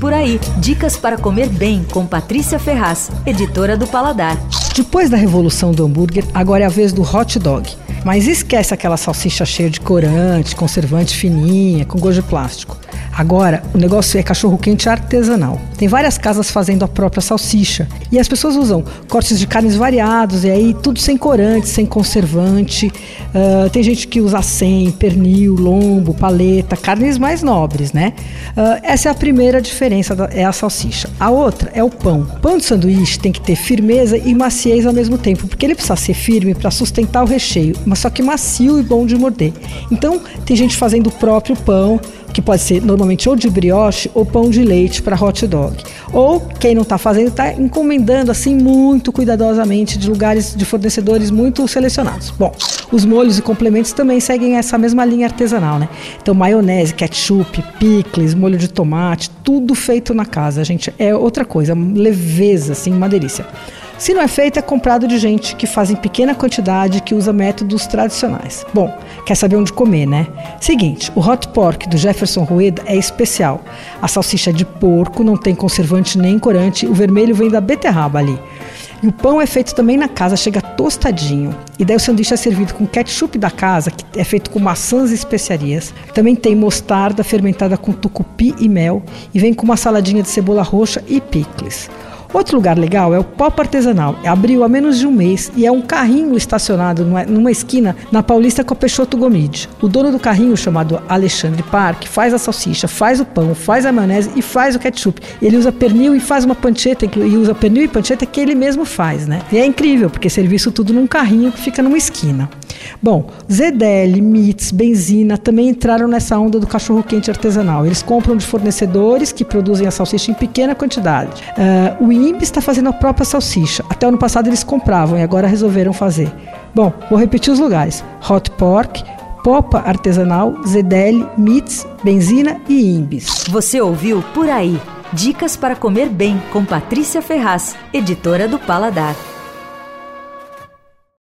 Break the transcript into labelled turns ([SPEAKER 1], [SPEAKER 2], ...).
[SPEAKER 1] Por aí, dicas para comer bem com Patrícia Ferraz, editora do Paladar.
[SPEAKER 2] Depois da revolução do hambúrguer, agora é a vez do hot dog. Mas esquece aquela salsicha cheia de corante, conservante fininha, com gosto de plástico. Agora, o negócio é cachorro-quente artesanal. Tem várias casas fazendo a própria salsicha. E as pessoas usam cortes de carnes variados, e aí tudo sem corante, sem conservante. Uh, tem gente que usa sem, pernil, lombo, paleta, carnes mais nobres, né? Uh, essa é a primeira diferença, da, é a salsicha. A outra é o pão. O pão de sanduíche tem que ter firmeza e maciez ao mesmo tempo, porque ele precisa ser firme para sustentar o recheio, mas só que macio e bom de morder. Então, tem gente fazendo o próprio pão, que pode ser normalmente ou de brioche ou pão de leite para hot dog. Ou quem não está fazendo está encomendando assim muito cuidadosamente de lugares de fornecedores muito selecionados. Bom, os molhos e complementos também seguem essa mesma linha artesanal, né? Então maionese, ketchup, picles, molho de tomate, tudo feito na casa, gente. É outra coisa, leveza, assim, uma delícia. Se não é feito, é comprado de gente que faz em pequena quantidade que usa métodos tradicionais. Bom, quer saber onde comer, né? Seguinte, o hot pork do Jefferson Rueda é especial. A salsicha é de porco, não tem conservante nem corante, o vermelho vem da beterraba ali. E o pão é feito também na casa, chega tostadinho. E daí o sanduíche é servido com ketchup da casa, que é feito com maçãs e especiarias. Também tem mostarda fermentada com tucupi e mel. E vem com uma saladinha de cebola roxa e picles. Outro lugar legal é o Pop Artesanal. Abriu há menos de um mês e é um carrinho estacionado numa esquina na Paulista com a Peixoto Gomide. O dono do carrinho, chamado Alexandre Park, faz a salsicha, faz o pão, faz a maionese e faz o ketchup. Ele usa pernil e faz uma pancheta, e usa pernil e pancheta que ele mesmo faz, né? E é incrível, porque serviço tudo num carrinho que fica numa esquina. Bom, ZDL, Mits, Benzina também entraram nessa onda do cachorro-quente artesanal. Eles compram de fornecedores que produzem a salsicha em pequena quantidade. Uh, o INPE está fazendo a própria salsicha. Até ano passado eles compravam e agora resolveram fazer. Bom, vou repetir os lugares: Hot Pork, Popa Artesanal, ZDL, Mits, Benzina e Imbis.
[SPEAKER 1] Você ouviu Por Aí. Dicas para comer bem com Patrícia Ferraz, editora do Paladar.